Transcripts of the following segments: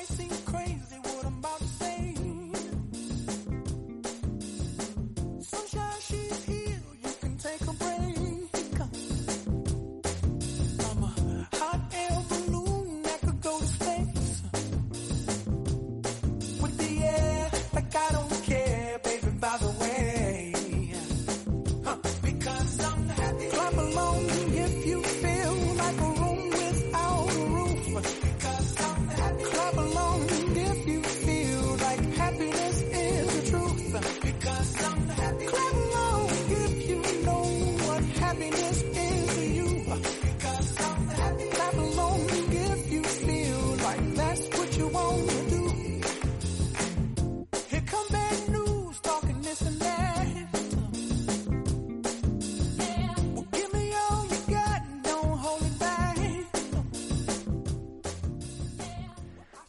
might seem crazy.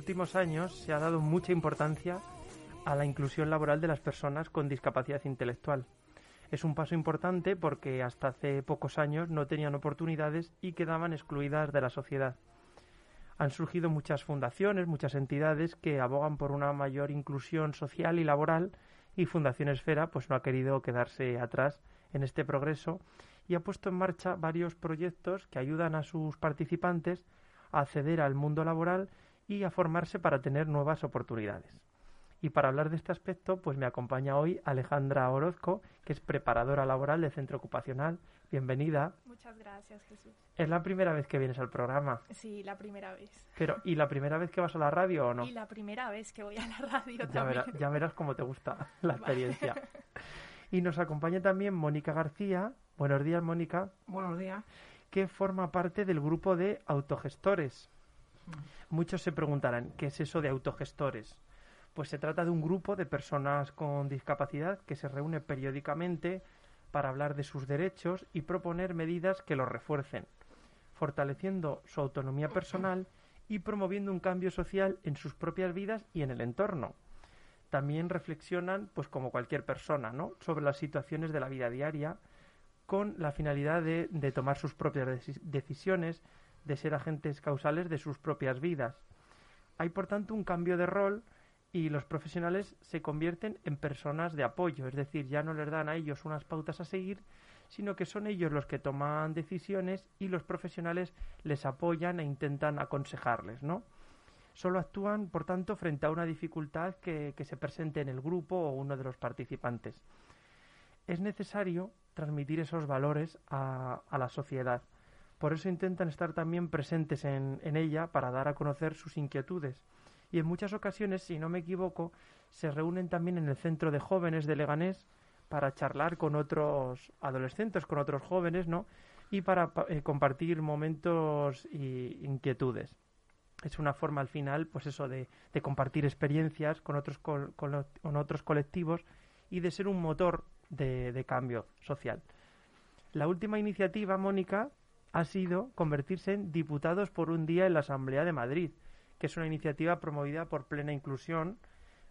Últimos años se ha dado mucha importancia a la inclusión laboral de las personas con discapacidad intelectual. Es un paso importante porque hasta hace pocos años no tenían oportunidades y quedaban excluidas de la sociedad. Han surgido muchas fundaciones, muchas entidades que abogan por una mayor inclusión social y laboral y Fundación Esfera pues no ha querido quedarse atrás en este progreso y ha puesto en marcha varios proyectos que ayudan a sus participantes a acceder al mundo laboral y a formarse para tener nuevas oportunidades. Y para hablar de este aspecto, pues me acompaña hoy Alejandra Orozco, que es preparadora laboral del centro ocupacional. Bienvenida. Muchas gracias, Jesús. ¿Es la primera vez que vienes al programa? Sí, la primera vez. Pero, ¿y la primera vez que vas a la radio o no? Y la primera vez que voy a la radio ya también. ya verás cómo te gusta la experiencia. y nos acompaña también Mónica García. Buenos días, Mónica. Buenos días. Que forma parte del grupo de autogestores. Muchos se preguntarán, ¿qué es eso de autogestores? Pues se trata de un grupo de personas con discapacidad que se reúne periódicamente para hablar de sus derechos y proponer medidas que los refuercen, fortaleciendo su autonomía personal y promoviendo un cambio social en sus propias vidas y en el entorno. También reflexionan, pues como cualquier persona, ¿no? sobre las situaciones de la vida diaria, con la finalidad de, de tomar sus propias decisiones, de ser agentes causales de sus propias vidas. Hay, por tanto, un cambio de rol y los profesionales se convierten en personas de apoyo, es decir, ya no les dan a ellos unas pautas a seguir, sino que son ellos los que toman decisiones y los profesionales les apoyan e intentan aconsejarles, ¿no? Solo actúan, por tanto, frente a una dificultad que, que se presente en el grupo o uno de los participantes. Es necesario transmitir esos valores a, a la sociedad. Por eso intentan estar también presentes en, ella para dar a conocer sus inquietudes. Y en muchas ocasiones, si no me equivoco, se reúnen también en el centro de jóvenes de Leganés para charlar con otros adolescentes, con otros jóvenes, ¿no? Y para eh, compartir momentos y inquietudes. Es una forma al final, pues eso, de, compartir experiencias con otros, con, con otros colectivos y de ser un motor de cambio social. La última iniciativa, Mónica, ha sido convertirse en diputados por un día en la Asamblea de Madrid, que es una iniciativa promovida por Plena Inclusión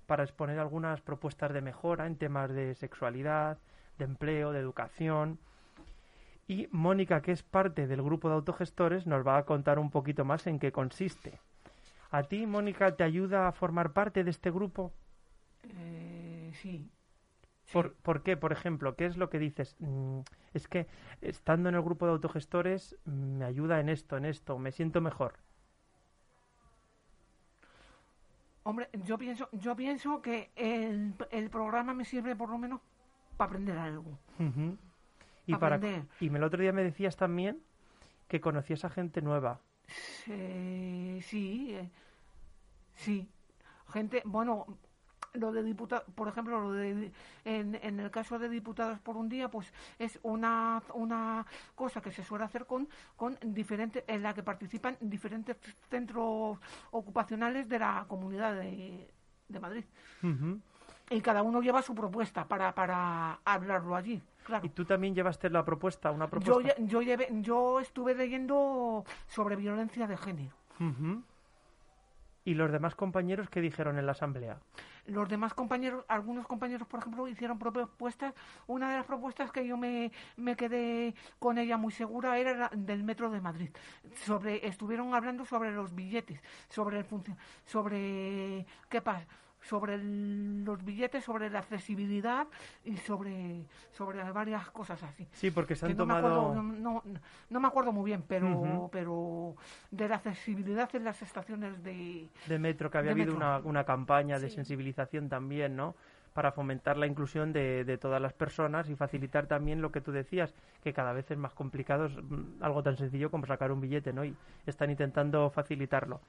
para exponer algunas propuestas de mejora en temas de sexualidad, de empleo, de educación. Y Mónica, que es parte del grupo de autogestores, nos va a contar un poquito más en qué consiste. ¿A ti, Mónica, te ayuda a formar parte de este grupo? Eh, sí, ¿Por, ¿Por, qué, por ejemplo? ¿Qué es lo que dices? Mm, es que estando en el grupo de autogestores me ayuda en esto, en esto, me siento mejor. Hombre, yo pienso, yo pienso que el, el programa me sirve por lo menos para aprender algo. Y, para, Aprender. y el otro día me decías también que conocías a gente nueva. Eh, sí, eh, sí. Gente, bueno, lo de diputados, por ejemplo, lo de, en, en el caso de diputados por un día, pues es una, una cosa que se suele hacer con, con diferentes, en la que participan diferentes centros ocupacionales de la comunidad de, de Madrid. Y cada uno lleva su propuesta para, para hablarlo allí, claro. ¿Y tú también llevaste la propuesta, una Yo, propuesta? lle- yo, llevé- yo estuve leyendo sobre violencia de género. Ujú. ¿Y los demás compañeros qué dijeron en la asamblea? Los demás compañeros, algunos compañeros, por ejemplo, hicieron propuestas. Una de las propuestas que yo me, quedé con ella muy segura era la del metro de Madrid. Sobre, estuvieron hablando sobre los billetes, sobre el sobre qué pasa, sobre el- los billetes, sobre la accesibilidad y sobre, sobre varias cosas así. Sí, porque se que han no, me tomado... acuerdo, no, no- no me acuerdo muy bien, pero, pero de la accesibilidad en las estaciones de, de metro, que había habido una, una campaña de sensibilización también, ¿no? Para fomentar la inclusión de, de todas las personas y facilitar también lo que tú decías, que cada vez es más complicado es, mm, algo tan sencillo como sacar un billete, ¿no? Y están intentando facilitarlo.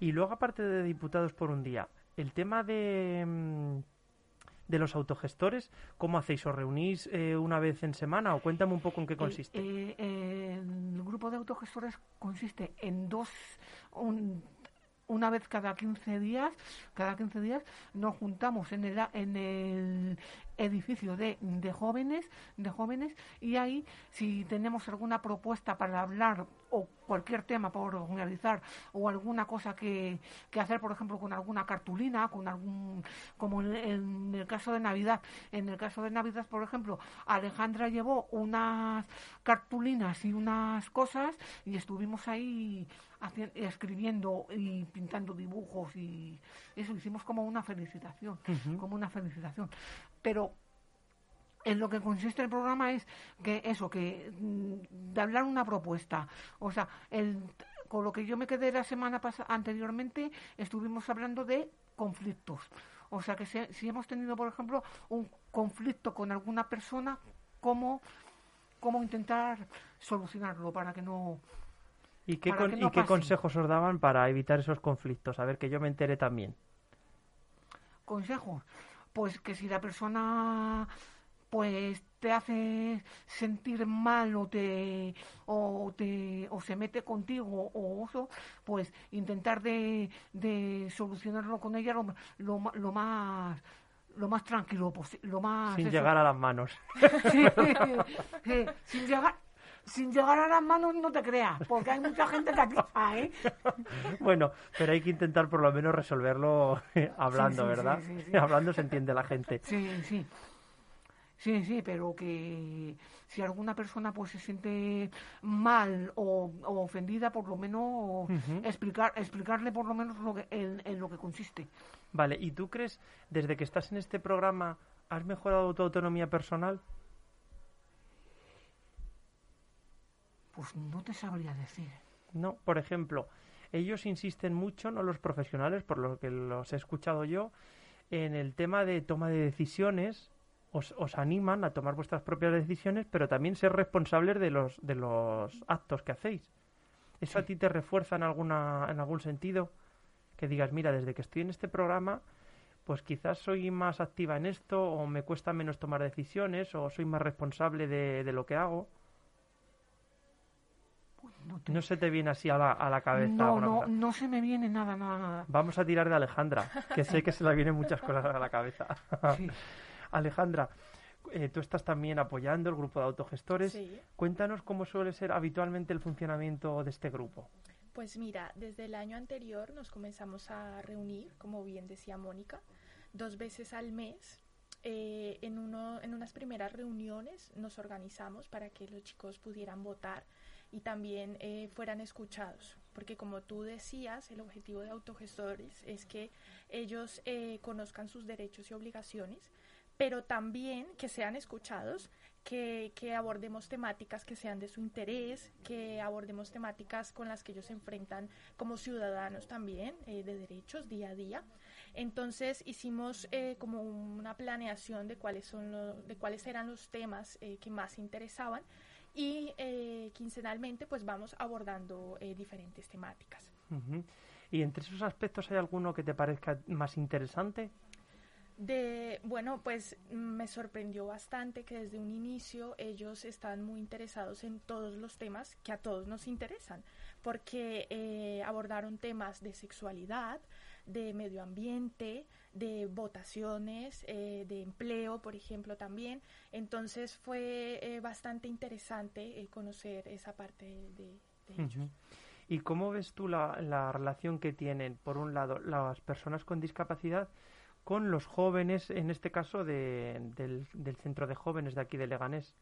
Y luego, aparte de diputados por un día, el tema de, mm, de los autogestores, ¿cómo hacéis? ¿Os reunís eh, una vez en semana o cuéntame un poco en qué consiste? Eh, eh, el grupo de autogestores consiste en dos, un- una vez cada 15 días, cada 15 días nos juntamos en el, en el edificio de, de jóvenes, de jóvenes y ahí si tenemos alguna propuesta para hablar o cualquier tema por organizar o alguna cosa que, que hacer, por ejemplo, con alguna cartulina, con algún, como en, en el caso de Navidad. En el caso de Navidad, por ejemplo, Alejandra llevó unas cartulinas y unas cosas y estuvimos ahí haci- escribiendo y pintando dibujos y eso hicimos como una felicitación, como una felicitación. Pero en lo que consiste el programa es que eso, que mm, de hablar una propuesta. O sea, el, con lo que yo me quedé la semana pasada anteriormente, estuvimos hablando de conflictos. O sea, que si, si hemos tenido, por ejemplo, un conflicto con alguna persona, ¿cómo, cómo intentar solucionarlo para que no... ¿Y qué, con- que y qué consejos os daban para evitar esos conflictos? A ver, que yo me entere también. consejos? Pues que si la persona pues te hace sentir mal o te o te o se mete contigo o eso, pues intentar de, de solucionarlo con ella lo, lo, lo más lo más tranquilo posible, lo más Sin eso. llegar a las manos. Sí, sí, sin llegar sin llegar a las manos no te creas, porque hay mucha gente que está, ¿eh? Bueno, pero hay que intentar por lo menos resolverlo hablando, sí, ¿verdad? sí, sí, sí. hablando se entiende la gente. Sí, sí. Sí, sí, pero que si alguna persona pues se siente mal o, o ofendida, por lo menos explicar, explicarle por lo menos lo que, en, en lo que consiste. Vale, ¿y tú crees, desde que estás en este programa, has mejorado tu autonomía personal? Pues no te sabría decir. No, por ejemplo, ellos insisten mucho, no los profesionales, por lo que los he escuchado yo, en el tema de toma de decisiones, os, os animan a tomar vuestras propias decisiones, pero también ser responsables de los, de los actos que hacéis. ¿Eso a ti te refuerza en, alguna, en algún sentido? Que digas, mira, desde que estoy en este programa, pues quizás soy más activa en esto, o me cuesta menos tomar decisiones, o soy más responsable de, de lo que hago. No, te- No se te viene así a la, a la cabeza. no, no, cosa? no se me viene nada, nada, nada. Vamos a tirar de Alejandra, que sé que se le vienen muchas cosas a la cabeza. Sí. Alejandra, eh, tú estás también apoyando el grupo de autogestores. Sí. Cuéntanos cómo suele ser habitualmente el funcionamiento de este grupo. Pues mira, desde el año anterior nos comenzamos a reunir, como bien decía Mónica, dos veces al mes. Eh, en, uno, en unas primeras reuniones nos organizamos para que los chicos pudieran votar y también eh, fueran escuchados. Porque como tú decías, el objetivo de autogestores es que ellos eh, conozcan sus derechos y obligaciones, pero también que sean escuchados que, que, abordemos temáticas que sean de su interés, que abordemos temáticas con las que ellos se enfrentan como ciudadanos también, eh, de derechos día a día. Entonces hicimos como una planeación de cuáles, son de cuáles eran los temas que más interesaban y quincenalmente pues vamos abordando diferentes temáticas. ¿Y entre esos aspectos hay alguno que te parezca más interesante? De, bueno, pues me sorprendió bastante que desde un inicio ellos están muy interesados en todos los temas que a todos nos interesan, porque eh, abordaron temas de sexualidad, de medio ambiente, de votaciones, eh, de empleo, por ejemplo, también. Entonces fue eh, bastante interesante conocer esa parte de, ellos. ¿Y cómo ves tú la, la relación que tienen, por un lado, las personas con discapacidad? con los jóvenes, en este caso del, del centro de jóvenes de aquí de Leganés.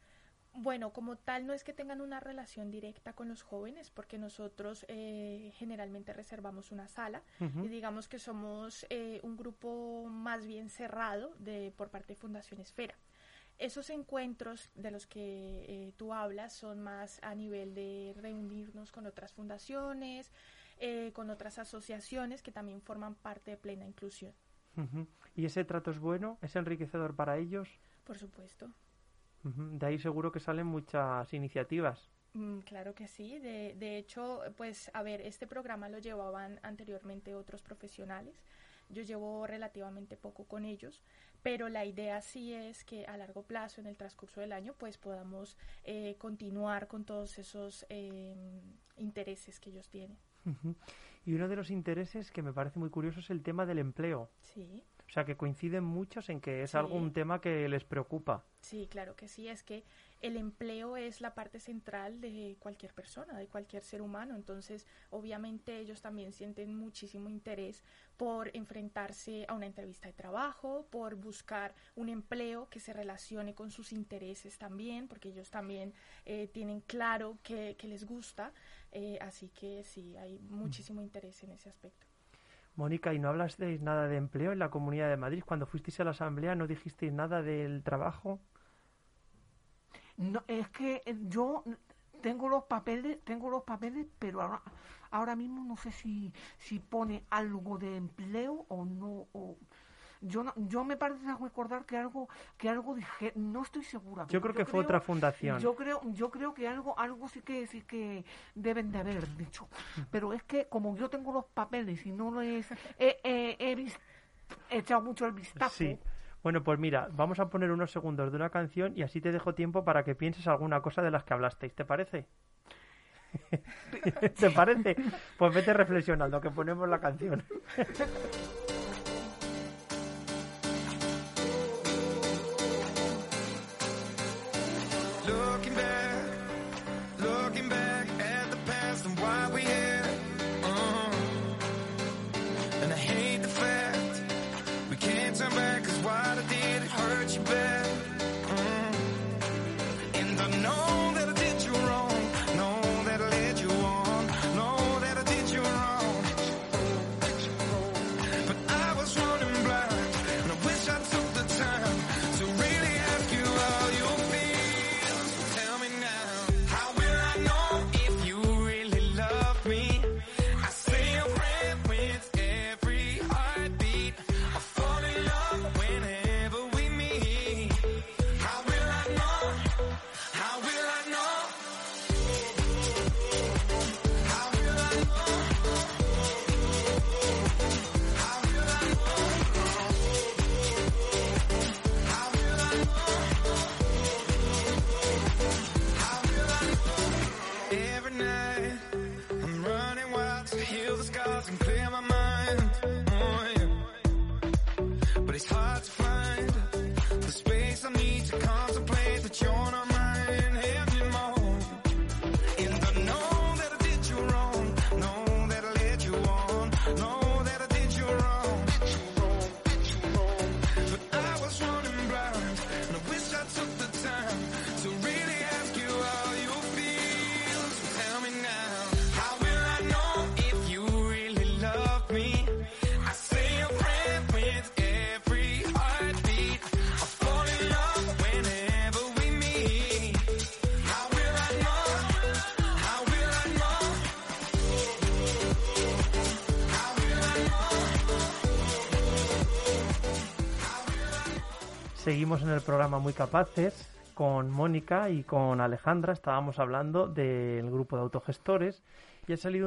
Bueno, como tal, no es que tengan una relación directa con los jóvenes, porque nosotros eh, generalmente reservamos una sala y digamos que somos eh, un grupo más bien cerrado de, por parte de Fundación Esfera. Esos encuentros de los que eh, tú hablas son más a nivel de reunirnos con otras fundaciones, con otras asociaciones que también forman parte de plena inclusión. ¿Y ese trato es bueno? ¿Es enriquecedor para ellos? Por supuesto. De ahí seguro que salen muchas iniciativas. Mm, claro que sí. De, de hecho, pues, a ver, este programa lo llevaban anteriormente otros profesionales. Yo llevo relativamente poco con ellos, pero la idea sí es que a largo plazo, en el transcurso del año, pues podamos eh, continuar con todos esos em, intereses que ellos tienen. Y uno de los intereses que me parece muy curioso es el tema del empleo. Sí. O sea, que coinciden muchos en que es algo un tema que les preocupa. Sí, claro que sí. Es que el empleo es la parte central de cualquier persona, de cualquier ser humano. Entonces, obviamente ellos también sienten muchísimo interés por enfrentarse a una entrevista de trabajo, por buscar un empleo que se relacione con sus intereses también, porque ellos también eh, tienen claro que, les gusta. Eh, así que sí, hay muchísimo interés en ese aspecto. Mónica, ¿y no hablasteis nada de empleo en la Comunidad de Madrid? Cuando fuisteis a la Asamblea, ¿no dijisteis nada del trabajo? No, es que yo tengo los papeles, tengo los papeles, pero ahora, ahora mismo no sé si, si pone algo de empleo o no. O, yo no, yo me parece recordar que algo que algo dije no estoy segura yo creo que fue otra fundación yo creo yo creo que algo algo sí que sí que deben de haber dicho pero es que como yo tengo los papeles y no lo he, he, echado mucho el vistazo sí. Bueno, pues mira, vamos a poner unos segundos de una canción y así te dejo tiempo para que pienses alguna cosa de las que hablasteis. ¿Te parece? ¿Te parece? Pues vete reflexionando, que ponemos la canción. much better. Seguimos en el programa Muy Capaces con Mónica y con Alejandra. Estábamos hablando del grupo de autogestores y ha salido un